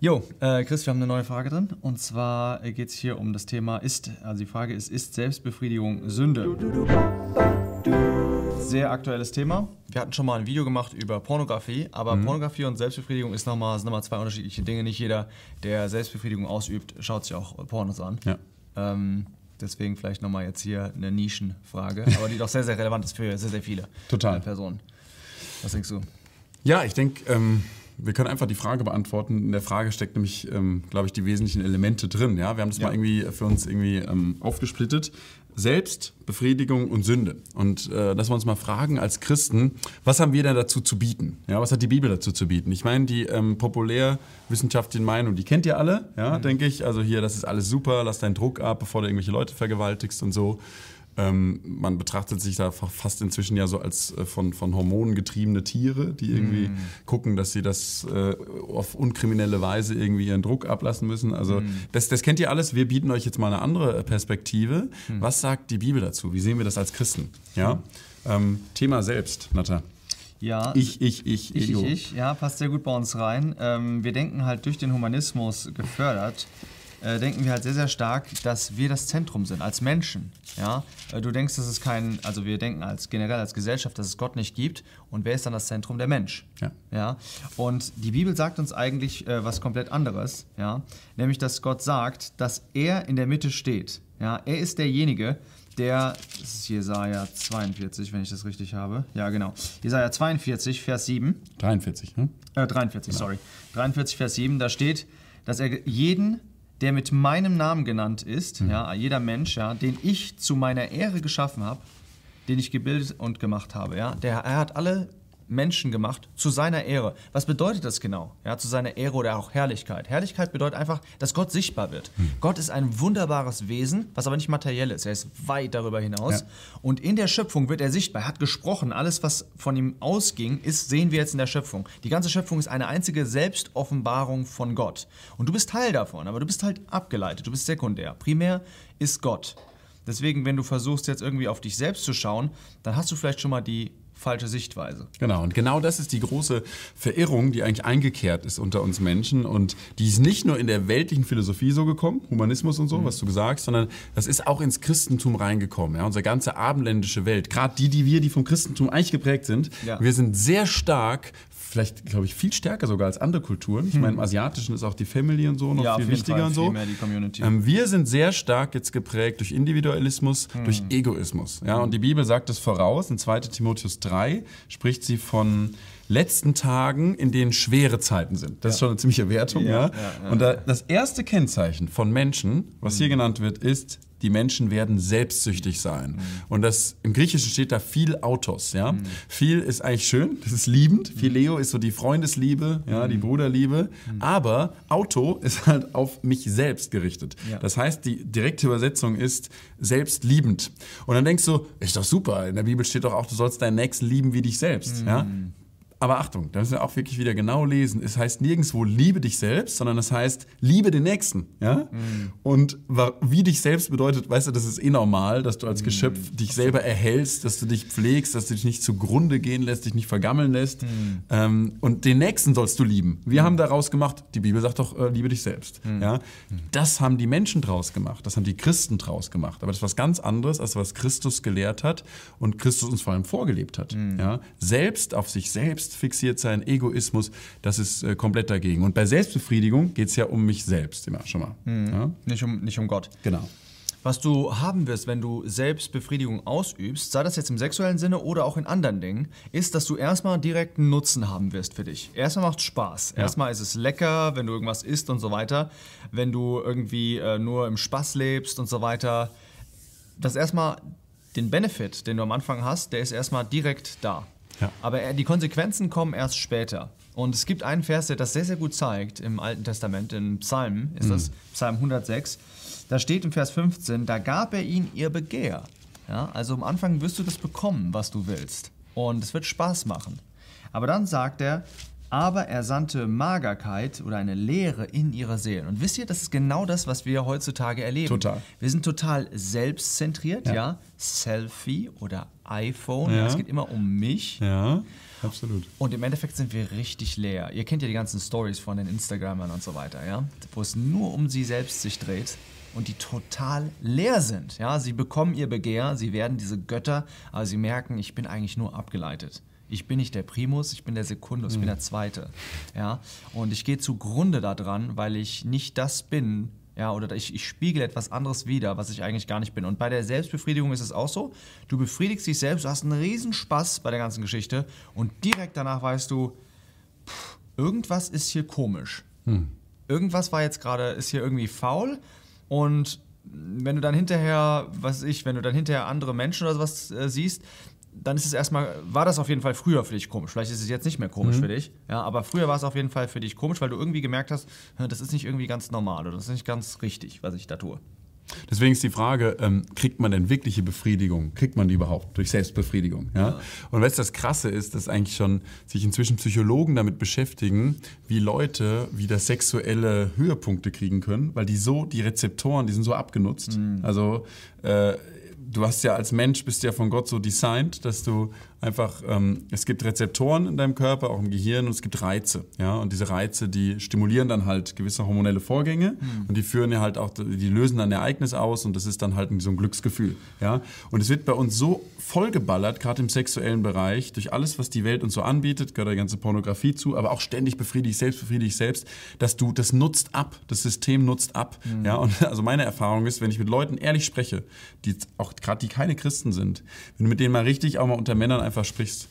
Jo, äh, Chris, wir haben eine neue Frage drin. Und zwar geht es hier um das Thema ist, also die Frage ist, ist Selbstbefriedigung Sünde? Sehr aktuelles Thema. Wir hatten schon mal ein Video gemacht über Pornografie, aber mhm. Pornografie und Selbstbefriedigung ist noch mal, sind nochmal zwei unterschiedliche Dinge. Nicht jeder, der Selbstbefriedigung ausübt, schaut sich auch Pornos an. Ja. Ähm, deswegen vielleicht nochmal jetzt hier eine Nischenfrage, aber die doch sehr, sehr relevant ist für sehr, sehr viele Total. Personen. Was denkst du? Ja, ich denke, ähm, wir können einfach die Frage beantworten. In der Frage steckt nämlich, ähm, glaube ich, die wesentlichen Elemente drin. Ja? Wir haben das ja. mal irgendwie für uns irgendwie ähm, aufgesplittet. Selbstbefriedigung und Sünde. Und äh, dass wir uns mal fragen als Christen, was haben wir denn dazu zu bieten? Ja, was hat die Bibel dazu zu bieten? Ich meine, die ähm, populärwissenschaftliche Meinung, die kennt ihr alle, ja, mhm. denke ich. Also hier, das ist alles super, lass deinen Druck ab, bevor du irgendwelche Leute vergewaltigst und so. Ähm, man betrachtet sich da fast inzwischen ja so als äh, von, von Hormonen getriebene Tiere, die irgendwie mm. gucken, dass sie das äh, auf unkriminelle Weise irgendwie ihren Druck ablassen müssen. Also mm. das, das kennt ihr alles. Wir bieten euch jetzt mal eine andere Perspektive. Mm. Was sagt die Bibel dazu? Wie sehen wir das als Christen? Ja? Ähm, Thema selbst, Natta. Ja, ich, ich, ich, ich, ich, ich, ja, passt sehr gut bei uns rein. Ähm, wir denken halt durch den Humanismus gefördert, äh, denken wir halt sehr, sehr stark, dass wir das Zentrum sind, als Menschen. Ja? Äh, du denkst, dass es kein, also wir denken als generell als Gesellschaft, dass es Gott nicht gibt. Und wer ist dann das Zentrum? Der Mensch. Ja. Ja? Und die Bibel sagt uns eigentlich äh, was komplett anderes, ja? nämlich, dass Gott sagt, dass er in der Mitte steht. Ja? Er ist derjenige, der, das ist Jesaja 42, wenn ich das richtig habe. Ja, genau. Jesaja 42, Vers 7. 43, ne? Äh, 43, genau. sorry. 43, Vers 7, da steht, dass er jeden der mit meinem Namen genannt ist, mhm. ja, jeder Mensch, ja, den ich zu meiner Ehre geschaffen habe, den ich gebildet und gemacht habe, ja, der, er hat alle Menschen gemacht zu seiner Ehre. Was bedeutet das genau? Ja, zu seiner Ehre oder auch Herrlichkeit. Herrlichkeit bedeutet einfach, dass Gott sichtbar wird. Hm. Gott ist ein wunderbares Wesen, was aber nicht materiell ist. Er ist weit darüber hinaus. Ja. Und in der Schöpfung wird er sichtbar. Er hat gesprochen. Alles, was von ihm ausging, ist, sehen wir jetzt in der Schöpfung. Die ganze Schöpfung ist eine einzige Selbstoffenbarung von Gott. Und du bist Teil davon, aber du bist halt abgeleitet. Du bist sekundär. Primär ist Gott. Deswegen, wenn du versuchst jetzt irgendwie auf dich selbst zu schauen, dann hast du vielleicht schon mal die falsche Sichtweise. Genau, und genau das ist die große Verirrung, die eigentlich eingekehrt ist unter uns Menschen und die ist nicht nur in der weltlichen Philosophie so gekommen, Humanismus und so, mhm. was du gesagt hast, sondern das ist auch ins Christentum reingekommen. Ja? Unsere ganze abendländische Welt, gerade die, die wir, die vom Christentum eigentlich geprägt sind, ja. wir sind sehr stark vielleicht, glaube ich, viel stärker sogar als andere Kulturen. Ich hm. meine, im Asiatischen ist auch die Family und so noch ja, viel wichtiger Fall, und so. Ähm, wir sind sehr stark jetzt geprägt durch Individualismus, hm. durch Egoismus. Ja, und die Bibel sagt es voraus. In 2 Timotheus 3 spricht sie von letzten Tagen, in denen schwere Zeiten sind. Das ja. ist schon eine ziemliche Wertung. Ja, ja. Und da, das erste Kennzeichen von Menschen, was hier hm. genannt wird, ist die Menschen werden selbstsüchtig sein. Mhm. Und das im Griechischen steht da viel Autos, ja. Mhm. Viel ist eigentlich schön, das ist liebend. Mhm. Phileo ist so die Freundesliebe, ja, die mhm. Bruderliebe. Mhm. Aber Auto ist halt auf mich selbst gerichtet. Ja. Das heißt, die direkte Übersetzung ist selbstliebend. Und dann denkst du, ist doch super. In der Bibel steht doch auch, du sollst deinen Nächsten lieben wie dich selbst, ja. Aber Achtung, da müssen wir auch wirklich wieder genau lesen. Es heißt nirgendwo liebe dich selbst, sondern es heißt liebe den Nächsten. Ja? Mhm. Und wie dich selbst bedeutet, weißt du, das ist eh normal, dass du als Geschöpf mhm. dich selber erhältst, dass du dich pflegst, dass du dich nicht zugrunde gehen lässt, dich nicht vergammeln lässt. Mhm. Ähm, und den Nächsten sollst du lieben. Wir mhm. haben daraus gemacht, die Bibel sagt doch, äh, liebe dich selbst. Mhm. Ja? Das haben die Menschen draus gemacht, das haben die Christen draus gemacht. Aber das ist was ganz anderes, als was Christus gelehrt hat und Christus uns vor allem vorgelebt hat. Ja? Selbst auf sich selbst selbstfixiert sein, Egoismus, das ist äh, komplett dagegen. Und bei Selbstbefriedigung geht es ja um mich selbst immer schon mal. Mhm. Ja? Nicht, um, nicht um Gott. Genau. Was du haben wirst, wenn du Selbstbefriedigung ausübst, sei das jetzt im sexuellen Sinne oder auch in anderen Dingen, ist, dass du erstmal direkt einen Nutzen haben wirst für dich. Erstmal macht es Spaß. Ja. Erstmal ist es lecker, wenn du irgendwas isst und so weiter. Wenn du irgendwie äh, nur im Spaß lebst und so weiter. Das erstmal den Benefit, den du am Anfang hast, der ist erstmal direkt da. Ja. Aber die Konsequenzen kommen erst später. Und es gibt einen Vers, der das sehr, sehr gut zeigt im Alten Testament, im Psalm, ist mhm. das Psalm 106. Da steht im Vers 15, da gab er ihnen ihr Begehr. Ja, also am Anfang wirst du das bekommen, was du willst. Und es wird Spaß machen. Aber dann sagt er, aber er sandte Magerkeit oder eine Leere in ihrer Seele. Und wisst ihr, das ist genau das, was wir heutzutage erleben. Total. Wir sind total selbstzentriert, ja. ja? Selfie oder iPhone, ja. es geht immer um mich. Ja. absolut. Und im Endeffekt sind wir richtig leer. Ihr kennt ja die ganzen Stories von den Instagramern und so weiter, ja, wo es nur um sie selbst sich dreht und die total leer sind. Ja, sie bekommen ihr Begehr, sie werden diese Götter, aber sie merken, ich bin eigentlich nur abgeleitet. Ich bin nicht der Primus, ich bin der Sekundus, ich bin der Zweite. Ja, und ich gehe zugrunde daran, weil ich nicht das bin, ja, oder ich, ich spiegele etwas anderes wider, was ich eigentlich gar nicht bin. Und bei der Selbstbefriedigung ist es auch so. Du befriedigst dich selbst, du hast einen riesen Spaß bei der ganzen Geschichte und direkt danach weißt du, pff, irgendwas ist hier komisch. Irgendwas war jetzt gerade, ist hier irgendwie faul und wenn du dann hinterher, was weiß ich, wenn du dann hinterher andere Menschen oder sowas äh, siehst, dann ist es erstmal, war das auf jeden Fall früher für dich komisch. Vielleicht ist es jetzt nicht mehr komisch für dich, ja, aber früher war es auf jeden Fall für dich komisch, weil du irgendwie gemerkt hast, das ist nicht irgendwie ganz normal oder das ist nicht ganz richtig, was ich da tue. Deswegen ist die Frage, ähm, kriegt man denn wirkliche Befriedigung? Kriegt man die überhaupt durch Selbstbefriedigung? Ja? Und weißt du, das Krasse ist, dass eigentlich schon sich inzwischen Psychologen damit beschäftigen, wie Leute wieder sexuelle Höhepunkte kriegen können, weil die so, die Rezeptoren, die sind so abgenutzt. Also äh, du hast ja als Mensch, bist ja von Gott so designt, dass du einfach, ähm, es gibt Rezeptoren in deinem Körper, auch im Gehirn und es gibt Reize. Ja? Und diese Reize, die stimulieren dann halt gewisse hormonelle Vorgänge und die führen ja halt auch, die lösen dann ein Ereignis aus und das ist dann halt so ein Glücksgefühl. Ja? Und es wird bei uns so vollgeballert, gerade im sexuellen Bereich, durch alles, was die Welt uns so anbietet, gehört die ganze Pornografie zu, aber auch ständig befriedige ich selbst, befriedige ich selbst, dass du, das nutzt ab, das System nutzt ab. Ja? Und also meine Erfahrung ist, wenn ich mit Leuten ehrlich spreche, die auch gerade die keine Christen sind, wenn du mit denen mal richtig auch mal unter Männern einfach sprichst,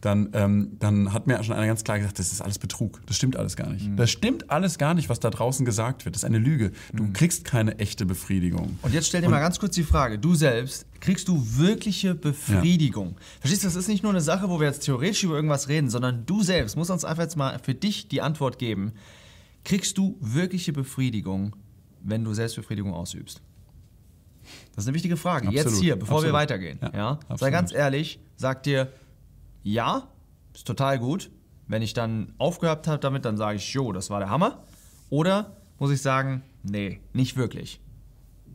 dann, ähm, dann hat mir schon einer ganz klar gesagt, das ist alles Betrug. Das stimmt alles gar nicht. Das stimmt alles gar nicht, was da draußen gesagt wird. Das ist eine Lüge. Du kriegst keine echte Befriedigung. Und jetzt stell dir mal ganz kurz die Frage, du selbst, kriegst du wirkliche Befriedigung? Verstehst du, das ist nicht nur eine Sache, wo wir jetzt theoretisch über irgendwas reden, sondern du selbst musst uns einfach jetzt mal für dich die Antwort geben. Kriegst du wirkliche Befriedigung, wenn du Selbstbefriedigung ausübst? Das ist eine wichtige Frage. Jetzt Absolut. hier, bevor wir Absolut. weitergehen. Ja, Ja, Sei ganz ehrlich, sag dir, ja, ist total gut. Wenn ich dann aufgehört habe damit, dann sage ich, jo, das war der Hammer. Oder muss ich sagen, nee, nicht wirklich.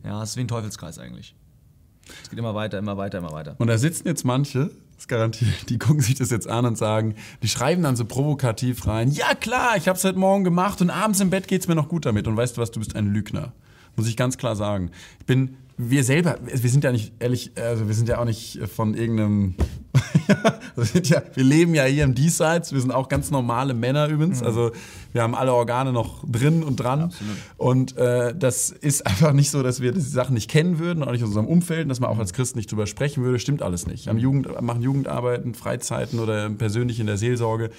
Ja, es ist wie ein Teufelskreis eigentlich. Es geht immer weiter, immer weiter, immer weiter. Und da sitzen jetzt manche, das garantiert, die gucken sich das jetzt an und sagen, die schreiben dann so provokativ rein, ja klar, ich habe es heute Morgen gemacht und abends im Bett geht's mir noch gut damit. Und weißt du was, du bist ein Lügner. Muss ich ganz klar sagen. Ich bin, wir selber, wir sind ja nicht ehrlich, also wir sind ja auch nicht von irgendeinem, ja, wir leben ja hier im Diesseits, wir sind auch ganz normale Männer übrigens, also wir haben alle Organe noch drin und dran. Und äh, das ist einfach nicht so, dass wir die Sachen nicht kennen würden, auch nicht aus unserem Umfeld, und dass man auch als Christ nicht drüber sprechen würde, stimmt alles nicht. Wir haben Jugend, machen Jugendarbeiten, Freizeiten oder persönlich in der Seelsorge.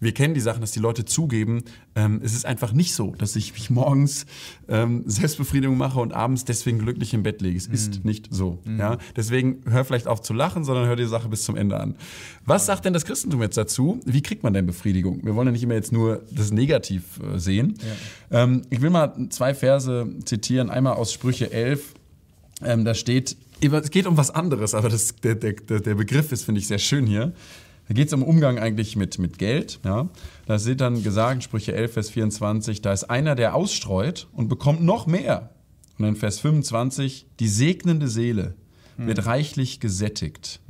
Wir kennen die Sachen, dass die Leute zugeben, ähm, es ist einfach nicht so, dass ich mich morgens ähm, Selbstbefriedigung mache und abends deswegen glücklich im Bett liege. Es ist nicht so. Ja? Deswegen hör vielleicht auf zu lachen, sondern hör die Sache bis zum Ende an. Was sagt denn das Christentum jetzt dazu? Wie kriegt man denn Befriedigung? Wir wollen ja nicht immer jetzt nur das Negativ äh, sehen. Ähm, ich will mal zwei Verse zitieren. Einmal aus Sprüche 11. Ähm, da steht, es geht um was anderes, aber das, der, der, der Begriff ist, finde ich, sehr schön hier. Da geht es um Umgang eigentlich mit, mit Geld. Ja. Da steht dann gesagt, Sprüche 11, Vers 24, da ist einer, der ausstreut und bekommt noch mehr. Und dann Vers 25, die segnende Seele wird reichlich gesättigt.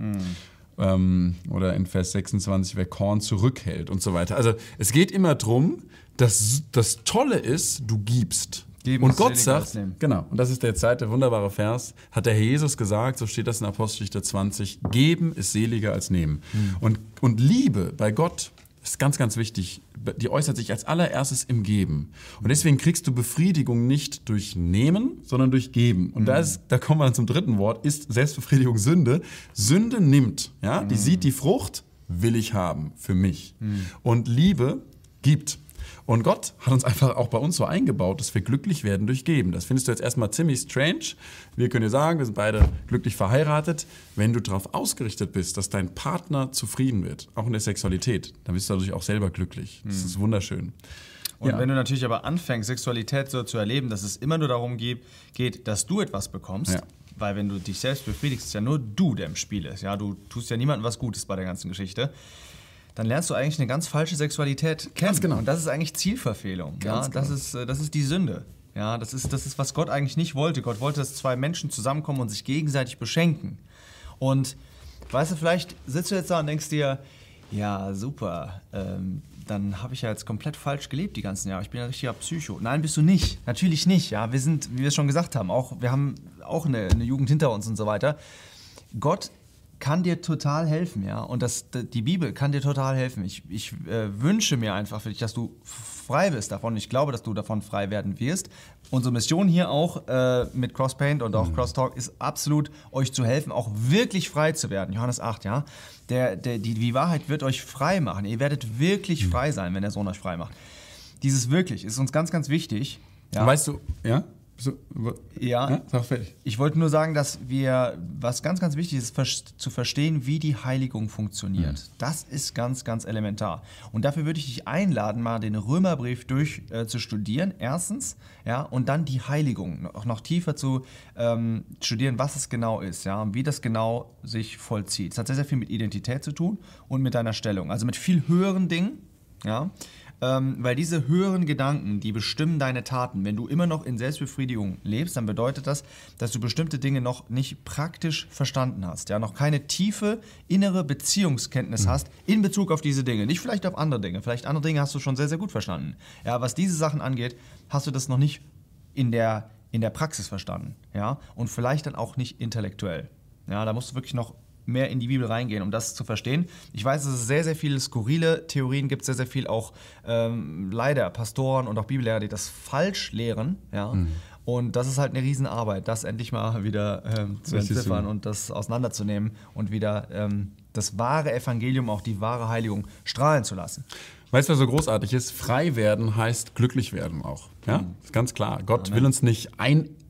Ähm, oder in Vers 26, wer Korn zurückhält und so weiter. Also es geht immer darum, dass das Tolle ist, du gibst. Geben und Gott sagt, genau, und das ist der zweite wunderbare Vers, hat der Herr Jesus gesagt, so steht das in Apostelgeschichte 20, geben ist seliger als nehmen. Und, und Liebe bei Gott ist ganz, ganz wichtig. Die äußert sich als allererstes im Geben. Und deswegen kriegst du Befriedigung nicht durch Nehmen, sondern durch Geben. Und da, ist, da kommen wir dann zum dritten Wort, ist Selbstbefriedigung Sünde. Sünde nimmt, ja, die sieht die Frucht, will ich haben für mich. Und Liebe gibt. Und Gott hat uns einfach auch bei uns so eingebaut, dass wir glücklich werden durch Geben. Das findest du jetzt erstmal ziemlich strange. Wir können dir sagen, wir sind beide glücklich verheiratet. Wenn du darauf ausgerichtet bist, dass dein Partner zufrieden wird, auch in der Sexualität, dann bist du dadurch auch selber glücklich. Das ist wunderschön. Und Ja. wenn du natürlich aber anfängst, Sexualität so zu erleben, dass es immer nur darum geht, geht dass du etwas bekommst, Ja. weil wenn du dich selbst befriedigst, ist ja nur du, der im Spiel ist. Ja, du tust ja niemandem was Gutes bei der ganzen Geschichte. Dann lernst du eigentlich eine ganz falsche Sexualität kennen. Ganz genau. Und das ist eigentlich Zielverfehlung. Ja, Ganz das, genau. ist, äh, das ist die Sünde. Ja, das ist, das ist, was Gott eigentlich nicht wollte. Gott wollte, dass zwei Menschen zusammenkommen und sich gegenseitig beschenken. Und weißt du, vielleicht sitzt du jetzt da und denkst dir, Ja, super. Ähm, dann habe ich ja jetzt komplett falsch gelebt die ganzen Jahre. Ich bin ein richtiger Psycho. Nein, bist du nicht. Natürlich nicht. Ja, wir sind, wie wir es schon gesagt haben, auch wir haben auch eine, eine Jugend hinter uns und so weiter. Gott kann dir total helfen, ja. Und das, die Bibel kann dir total helfen. Ich, ich äh, wünsche mir einfach für dich, dass du frei bist davon. Ich glaube, dass du davon frei werden wirst. Unsere Mission hier auch äh, mit Crosspaint und auch mhm. Crosstalk ist absolut, euch zu helfen, auch wirklich frei zu werden. Johannes 8, ja. Der, der, die, die Wahrheit wird euch frei machen. Ihr werdet wirklich mhm. frei sein, wenn der Sohn euch frei macht. Dieses wirklich ist uns ganz, ganz wichtig. Ja? Weißt du, ja? So, ja, ja sag fertig. ich wollte nur sagen, dass wir, was ganz, ganz wichtig ist, zu verstehen, wie die Heiligung funktioniert. Mhm. Das ist ganz, ganz elementar. Und dafür würde ich dich einladen, mal den Römerbrief durch äh, zu studieren, erstens, ja, und dann die Heiligung auch noch tiefer zu ähm, studieren, was es genau ist, ja, und wie das genau sich vollzieht. Es hat sehr, sehr viel mit Identität zu tun und mit deiner Stellung, also mit viel höheren Dingen, ja, ähm, weil diese höheren Gedanken, die bestimmen deine Taten. Wenn du immer noch in Selbstbefriedigung lebst, dann bedeutet das, dass du bestimmte Dinge noch nicht praktisch verstanden hast. Ja, noch keine tiefe innere Beziehungskenntnis mhm. hast in Bezug auf diese Dinge. Nicht vielleicht auf andere Dinge. Vielleicht andere Dinge hast du schon sehr, sehr gut verstanden. Ja, was diese Sachen angeht, hast du das noch nicht in der, in der Praxis verstanden. Ja, und vielleicht dann auch nicht intellektuell. Ja, da musst du wirklich noch mehr in die Bibel reingehen, um das zu verstehen. Ich weiß, dass es sehr, sehr viele skurrile Theorien gibt, sehr, sehr viel auch ähm, leider Pastoren und auch Bibellehrer, die das falsch lehren. Ja? Mhm. Und das ist halt eine Riesenarbeit, das endlich mal wieder ähm, zu entziffern und das auseinanderzunehmen und wieder ähm, das wahre Evangelium, auch die wahre Heiligung strahlen zu lassen. Weißt du, was so großartig ist? Frei werden heißt glücklich werden auch. Ja, mhm. ist ganz klar. Gott will uns nicht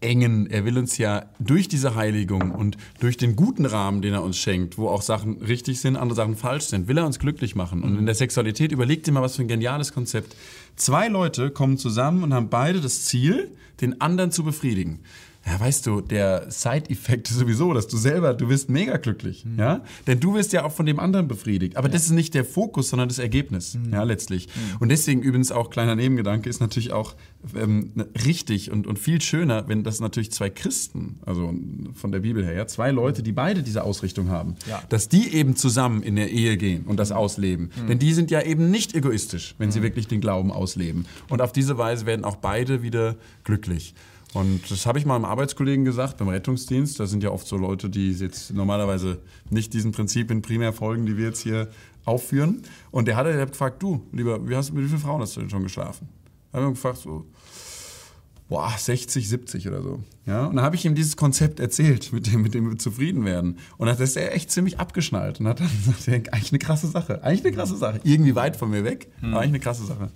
einengen. Er will uns ja durch diese Heiligung und durch den guten Rahmen, den er uns schenkt, wo auch Sachen richtig sind, andere Sachen falsch sind, will er uns glücklich machen. Und in der Sexualität überlegt dir mal, was für ein geniales Konzept. Zwei Leute kommen zusammen und haben beide das Ziel, den anderen zu befriedigen ja, weißt du, der Side-Effekt ist sowieso, dass du selber, du wirst mega glücklich, mhm. ja? Denn du wirst ja auch von dem anderen befriedigt. Aber ja. das ist nicht der Fokus, sondern das Ergebnis, mhm. ja, letztlich. Mhm. Und deswegen übrigens auch, kleiner Nebengedanke, ist natürlich auch ähm, richtig und, und viel schöner, wenn das natürlich zwei Christen, also von der Bibel her, ja, zwei Leute, die beide diese Ausrichtung haben, ja. dass die eben zusammen in der Ehe gehen und das mhm. ausleben. Mhm. Denn die sind ja eben nicht egoistisch, wenn sie mhm. wirklich den Glauben ausleben. Und auf diese Weise werden auch beide wieder glücklich. Und das habe ich mal einem Arbeitskollegen gesagt, beim Rettungsdienst. Da sind ja oft so Leute, die jetzt normalerweise nicht diesen Prinzipien primär folgen, die wir jetzt hier aufführen. Und der hat, der hat gefragt, du, lieber, wie hast, mit wie vielen Frauen hast du denn schon geschlafen? Da haben wir gefragt, so, boah, 60, 70 oder so. Ja? Und dann habe ich ihm dieses Konzept erzählt, mit dem, mit dem wir zufrieden werden. Und dann ist er echt ziemlich abgeschnallt und hat dann gesagt, eigentlich eine krasse Sache, eigentlich eine krasse Sache. Irgendwie weit von mir weg, hm. aber eigentlich eine krasse Sache.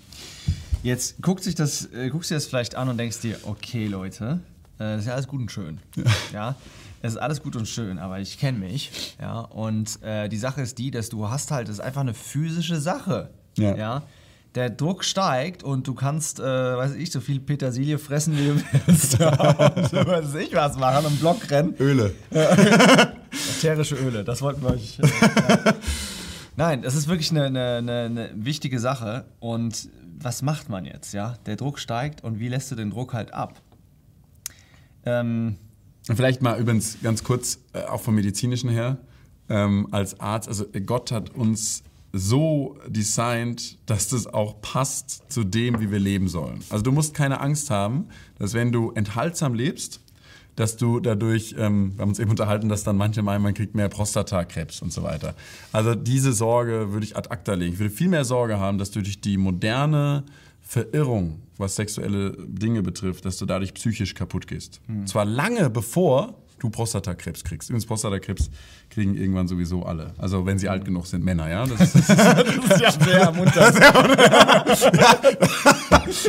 Jetzt guckt sich das, äh, guckst dir das vielleicht an und denkst dir, okay Leute, äh, ist ja alles gut und schön. Ja. ja? Es ist alles gut und schön, aber ich kenne mich. Ja? Und äh, die Sache ist die, dass du hast halt, das ist einfach eine physische Sache. Ja. ja? Der Druck steigt und du kannst, äh, weiß ich, so viel Petersilie fressen, wie du willst. und, weiß ich was machen, im Block rennen. Öle. Ätherische Öle, das wollten wir euch. Äh. Nein, das ist wirklich eine, eine, eine wichtige Sache und was macht man jetzt? Ja? Der Druck steigt und wie lässt du den Druck halt ab? Ähm, Vielleicht mal übrigens ganz kurz, äh, auch vom medizinischen her, ähm, als Arzt, also Gott hat uns so designt, dass das auch passt zu dem, wie wir leben sollen. Also du musst keine Angst haben, dass wenn du enthaltsam lebst, dass du dadurch, ähm, wir haben uns eben unterhalten, dass dann manche meinen, man kriegt mehr Prostatakrebs und so weiter. Also diese Sorge würde ich ad acta legen. Ich würde viel mehr Sorge haben, dass du durch die moderne Verirrung, was sexuelle Dinge betrifft, dass du dadurch psychisch kaputt gehst. Mhm. Zwar lange bevor du Prostatakrebs kriegst. Übrigens, Prostatakrebs kriegen irgendwann sowieso alle. Also wenn sie alt genug sind, Männer, ja. Das ist, das ist ja sehr ermunternd. ja,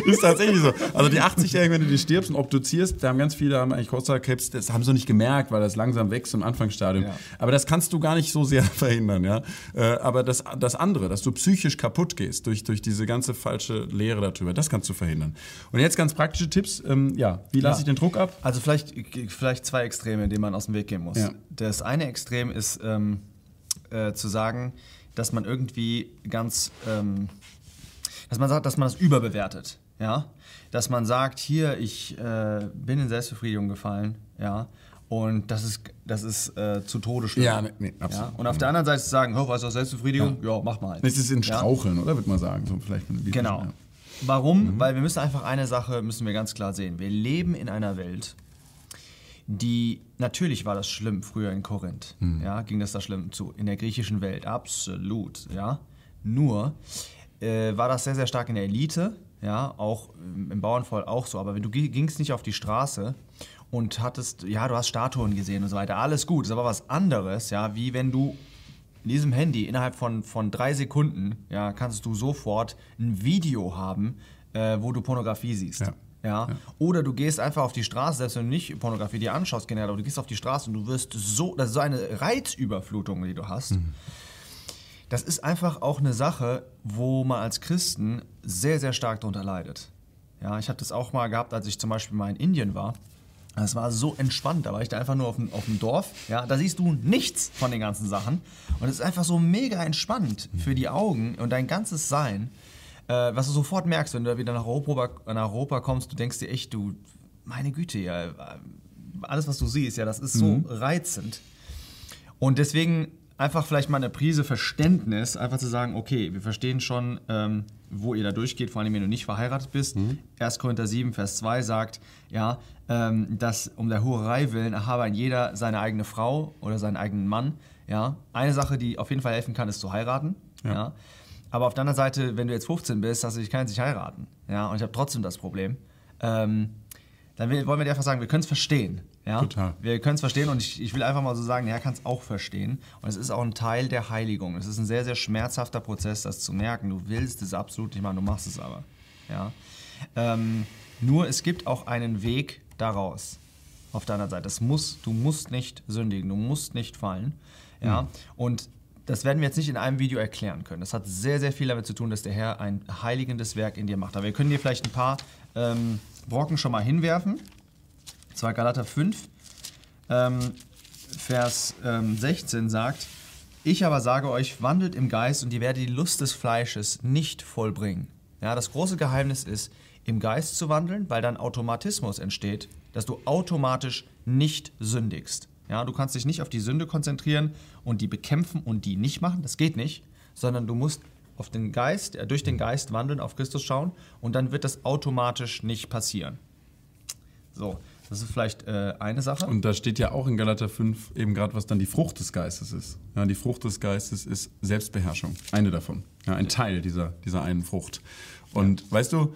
ist tatsächlich so. Also die 80-Jährigen, wenn du die stirbst und obduzierst, da haben ganz viele haben eigentlich Prostatakrebs, das haben sie nicht gemerkt, weil das langsam wächst im Anfangsstadium. Ja. Aber das kannst du gar nicht so sehr verhindern, ja. Äh, aber das, das andere, dass du psychisch kaputt gehst durch, durch diese ganze falsche Lehre darüber, das kannst du verhindern. Und jetzt ganz praktische Tipps. Ähm, ja, wie lasse ja. ich den Druck ab? Also vielleicht, vielleicht zwei Extreme, denen man aus dem Weg gehen muss. Ja. Das eine Extrem ist ähm, äh, zu sagen, dass man irgendwie ganz, ähm, dass man sagt, dass man das überbewertet, ja, dass man sagt, hier, ich äh, bin in Selbstbefriedigung gefallen, ja, Und das ist, das ist äh, zu Tode schlimm. Ja, nee, nee, Ja? absolut. Und auf der anderen Seite zu sagen, oh, was ist das Selbstbefriedigung? Ja, mach mal. Es ist in Ja? Straucheln, oder? Würde man sagen. So vielleicht Genau. Ja. Warum? Weil wir müssen einfach eine Sache, müssen wir ganz klar sehen. Wir leben in einer Welt, die, natürlich war das schlimm früher in Korinth. Ja, ging das da schlimm zu. In der griechischen Welt, absolut. Ja. Nur äh, war das sehr, sehr stark in der Elite. Ja, auch im Bauernvolk auch so. Aber wenn du gi- gingst nicht auf die Straße und hattest, ja, du hast Statuen gesehen und so weiter, alles gut. Ist aber was anderes, ja, wie wenn du in diesem Handy innerhalb von, von drei Sekunden ja, kannst du sofort ein Video haben, äh, wo du Pornografie siehst. Ja. Ja. Oder du gehst einfach auf die Straße, selbst wenn du nicht Pornografie dir anschaust, generell, aber du gehst auf die Straße und du wirst so, das ist so eine Reizüberflutung, die du hast. Das ist einfach auch eine Sache, wo man als Christen sehr, sehr stark darunter leidet. Ja, ich habe das auch mal gehabt, als ich zum Beispiel mal in Indien war. Das war so entspannt. Da war ich da einfach nur auf dem, auf dem Dorf. Ja, da siehst du nichts von den ganzen Sachen. Und es ist einfach so mega entspannt für die Augen und dein ganzes Sein. Äh, was du sofort merkst, wenn du da wieder nach Europa, nach Europa kommst, du denkst dir echt, du, meine Güte, ja, alles, was du siehst, ja, das ist so reizend. Und deswegen einfach vielleicht mal eine Prise Verständnis, einfach zu sagen, okay, wir verstehen schon, ähm, wo ihr da durchgeht, vor allem wenn du nicht verheiratet bist. 1. Korinther 7, Vers 2 sagt, ja, ähm, dass um der Hurerei willen habe ein jeder seine eigene Frau oder seinen eigenen Mann. Ja. Eine Sache, die auf jeden Fall helfen kann, ist zu heiraten. Ja. Aber auf der anderen Seite, wenn du jetzt 15 bist, hast du dich kann sich heiraten. Ja. Und ich habe trotzdem das Problem. Ähm, dann will, wollen wir dir einfach sagen, wir können es verstehen. Ja? Total. Wir können es verstehen und ich, ich will einfach mal so sagen, der Herr kann es auch verstehen. Und es ist auch ein Teil der Heiligung. Es ist ein sehr, sehr schmerzhafter Prozess, das zu merken. Du willst es absolut nicht machen, du machst es aber. Ja? Ähm, nur es gibt auch einen Weg daraus. Auf deiner Seite. Das muss, du musst nicht sündigen, du musst nicht fallen. Ja? Und das werden wir jetzt nicht in einem Video erklären können. Das hat sehr, sehr viel damit zu tun, dass der Herr ein heiligendes Werk in dir macht. Aber wir können dir vielleicht ein paar ähm, Brocken schon mal hinwerfen. Zwar Galater 5, ähm, Vers ähm, 16 sagt, ich aber sage euch, wandelt im Geist und ihr werdet die Lust des Fleisches nicht vollbringen. Ja, das große Geheimnis ist, im Geist zu wandeln, weil dann Automatismus entsteht, dass du automatisch nicht sündigst. Ja, du kannst dich nicht auf die Sünde konzentrieren und die bekämpfen und die nicht machen, das geht nicht, sondern du musst auf den Geist, äh, durch den Geist wandeln, auf Christus schauen und dann wird das automatisch nicht passieren. So, das ist vielleicht äh, eine Sache. Und da steht ja auch in Galater 5 eben gerade, was dann die Frucht des Geistes ist. Ja, die Frucht des Geistes ist Selbstbeherrschung. Eine davon. Ja, ein Teil dieser, dieser einen Frucht. Und weißt du,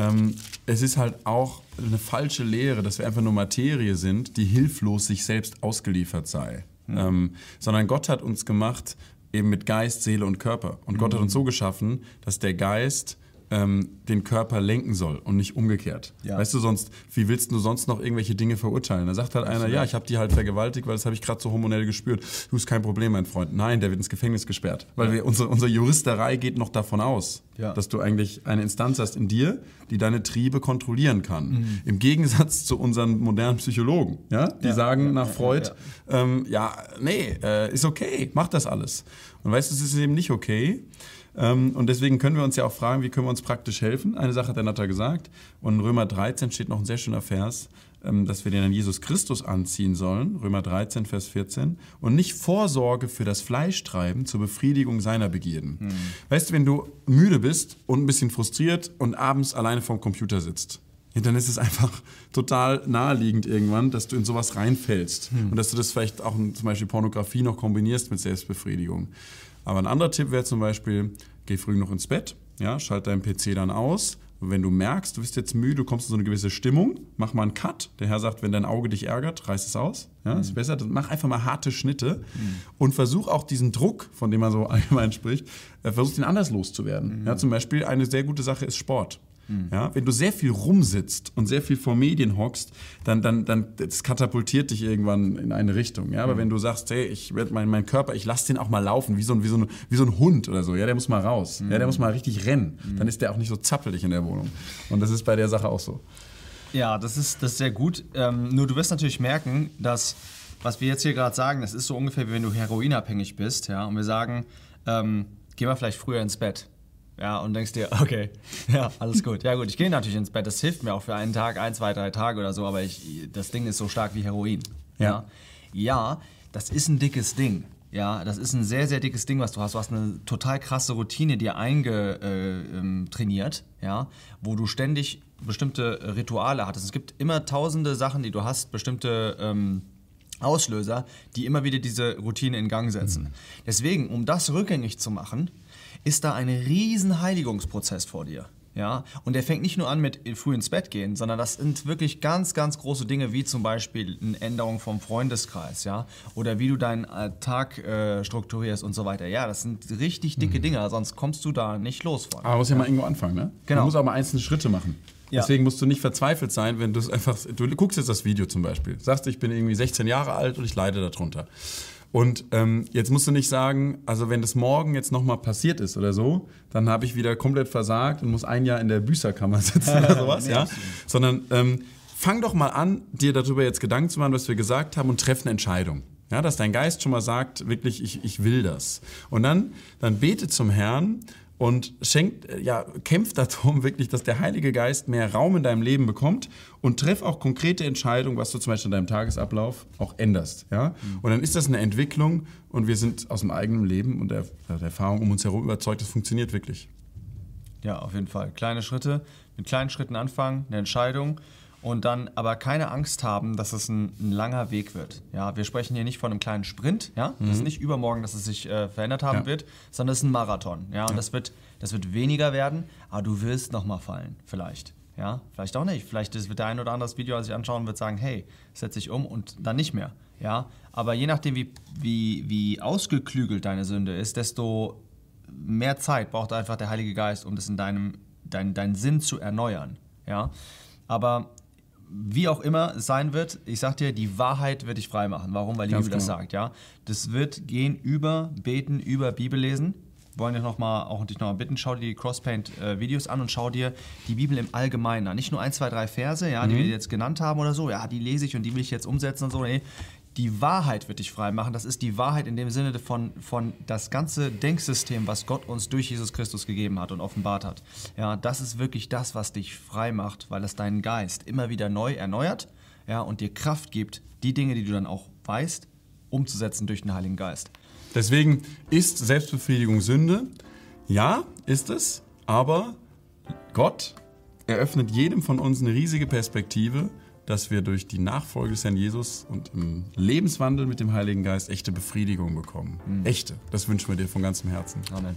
ähm, es ist halt auch eine falsche Lehre, dass wir einfach nur Materie sind, die hilflos sich selbst ausgeliefert sei. Ähm, sondern Gott hat uns gemacht eben mit Geist, Seele und Körper. Und Gott hat uns so geschaffen, dass der Geist ähm, den Körper lenken soll und nicht umgekehrt. Ja. Weißt du, sonst, wie willst du sonst noch irgendwelche Dinge verurteilen? Da sagt halt einer, ja, ich habe die halt vergewaltigt, weil das habe ich gerade so hormonell gespürt. Du ist kein Problem, mein Freund. Nein, der wird ins Gefängnis gesperrt. Weil wir, unsere, unsere Juristerei geht noch davon aus, Ja. dass du eigentlich eine Instanz hast in dir, die deine Triebe kontrollieren kann. Im Gegensatz zu unseren modernen Psychologen, ja? die Ja. sagen Ja, nach ja, Freud, ja, ähm, ja, nee, äh, ist okay, mach das alles. Und weißt du, es ist eben nicht okay. Ähm, und deswegen können wir uns ja auch fragen, wie können wir uns praktisch helfen? Eine Sache hat der Natter gesagt. Und in Römer 13 steht noch ein sehr schöner Vers, ähm, dass wir den an Jesus Christus anziehen sollen. Römer 13, Vers 14. Und nicht Vorsorge für das Fleisch treiben zur Befriedigung seiner Begierden. Weißt du, wenn du müde bist und ein bisschen frustriert und abends alleine vorm Computer sitzt, ja, dann ist es einfach total naheliegend irgendwann, dass du in sowas reinfällst. Und dass du das vielleicht auch zum Beispiel Pornografie noch kombinierst mit Selbstbefriedigung. Aber ein anderer Tipp wäre zum Beispiel, geh früh noch ins Bett, ja, schalt deinen PC dann aus. Und wenn du merkst, du bist jetzt müde, du kommst in so eine gewisse Stimmung, mach mal einen Cut. Der Herr sagt, wenn dein Auge dich ärgert, reiß es aus. Ja, ist besser. Dann Mach einfach mal harte Schnitte und versuch auch diesen Druck, von dem man so allgemein spricht, äh, versuch den anders loszuwerden. Ja, zum Beispiel eine sehr gute Sache ist Sport. Ja, wenn du sehr viel rumsitzt und sehr viel vor Medien hockst, dann, dann, dann das katapultiert dich irgendwann in eine Richtung. Ja, aber wenn du sagst, hey, ich werde mein, mein Körper, ich lasse den auch mal laufen, wie so, ein, wie, so ein, wie so ein Hund oder so, ja, der muss mal raus. Ja, der muss mal richtig rennen. Dann ist der auch nicht so zappelig in der Wohnung. Und das ist bei der Sache auch so. Ja, das ist, das ist sehr gut. Ähm, nur du wirst natürlich merken, dass, was wir jetzt hier gerade sagen, das ist so ungefähr wie wenn du heroinabhängig bist, ja, und wir sagen, ähm, geh mal vielleicht früher ins Bett. Ja, und denkst dir, okay, ja, alles gut. Ja, gut, ich gehe natürlich ins Bett. Das hilft mir auch für einen Tag, ein, zwei, drei Tage oder so, aber ich, das Ding ist so stark wie Heroin. Ja. ja, das ist ein dickes Ding. Ja, das ist ein sehr, sehr dickes Ding, was du hast. Du hast eine total krasse Routine dir eingetrainiert, äh, ja, wo du ständig bestimmte Rituale hattest. Es gibt immer tausende Sachen, die du hast, bestimmte ähm, Auslöser, die immer wieder diese Routine in Gang setzen. Mhm. Deswegen, um das rückgängig zu machen, ist da ein riesen Heiligungsprozess vor dir. Ja, und der fängt nicht nur an mit früh ins Bett gehen, sondern das sind wirklich ganz, ganz große Dinge, wie zum Beispiel eine Änderung vom Freundeskreis, ja, oder wie du deinen äh, Tag äh, strukturierst und so weiter. Ja, das sind richtig dicke mhm. Dinge, sonst kommst du da nicht los von. Aber man muss ja, ja mal irgendwo anfangen, ne? Genau. Man muss auch mal einzelne Schritte machen. Ja. Deswegen musst du nicht verzweifelt sein, wenn du es einfach, du guckst jetzt das Video zum Beispiel, sagst, ich bin irgendwie 16 Jahre alt und ich leide darunter. Und ähm, jetzt musst du nicht sagen, also wenn das morgen jetzt nochmal passiert ist oder so, dann habe ich wieder komplett versagt und muss ein Jahr in der Büßerkammer sitzen oder sowas, ja. Sondern ähm, fang doch mal an, dir darüber jetzt Gedanken zu machen, was wir gesagt haben und treff eine Entscheidung. Ja, dass dein Geist schon mal sagt, wirklich, ich, ich will das. Und dann, dann bete zum Herrn und schenkt, äh, ja, kämpft darum wirklich, dass der Heilige Geist mehr Raum in deinem Leben bekommt und treff auch konkrete Entscheidungen, was du zum Beispiel in deinem Tagesablauf auch änderst. Ja? Mhm. Und dann ist das eine Entwicklung und wir sind aus dem eigenen Leben und der, der Erfahrung um uns herum überzeugt, es funktioniert wirklich. Ja, auf jeden Fall. Kleine Schritte, mit kleinen Schritten anfangen, eine Entscheidung und dann aber keine Angst haben, dass es ein, ein, langer Weg wird. Ja, wir sprechen hier nicht von einem kleinen Sprint, ja, mhm. das ist nicht übermorgen, dass es sich äh, verändert haben ja. wird, sondern es ist ein Marathon, ja, und ja. das wird das wird weniger werden, aber du wirst noch mal fallen, vielleicht. Ja, vielleicht auch nicht. Vielleicht wird der ein oder andere das Video, als ich anschauen wird, sagen, hey, setz dich um und dann nicht mehr. Ja, aber je nachdem, wie, wie, wie ausgeklügelt deine Sünde ist, desto mehr Zeit braucht einfach der Heilige Geist, um das in deinem dein, deinen Sinn zu erneuern. Ja, aber wie auch immer sein wird, ich sag dir, die Wahrheit wird dich frei machen. Warum? Weil die Ganz Bibel genau. das sagt, ja. Das wird gehen über Beten, über Bibellesen. Wollen wir noch mal, auch dich noch mal bitten, schau dir die Crosspaint-Videos an und schau dir die Bibel im Allgemeinen an. Nicht nur ein, zwei, drei Verse, ja, die mhm. wir jetzt genannt haben oder so, ja, die lese ich und die will ich jetzt umsetzen und so. Nee, die Wahrheit wird dich frei machen. Das ist die Wahrheit in dem Sinne von, von das ganze Denksystem, was Gott uns durch Jesus Christus gegeben hat und offenbart hat. Ja, das ist wirklich das, was dich frei macht, weil es deinen Geist immer wieder neu erneuert ja, und dir Kraft gibt, die Dinge, die du dann auch weißt, umzusetzen durch den Heiligen Geist. Deswegen ist Selbstbefriedigung Sünde. Ja, ist es, aber Gott eröffnet jedem von uns eine riesige Perspektive dass wir durch die Nachfolge des Herrn Jesus und im Lebenswandel mit dem Heiligen Geist echte Befriedigung bekommen. Mhm. Echte. Das wünschen wir dir von ganzem Herzen. Amen.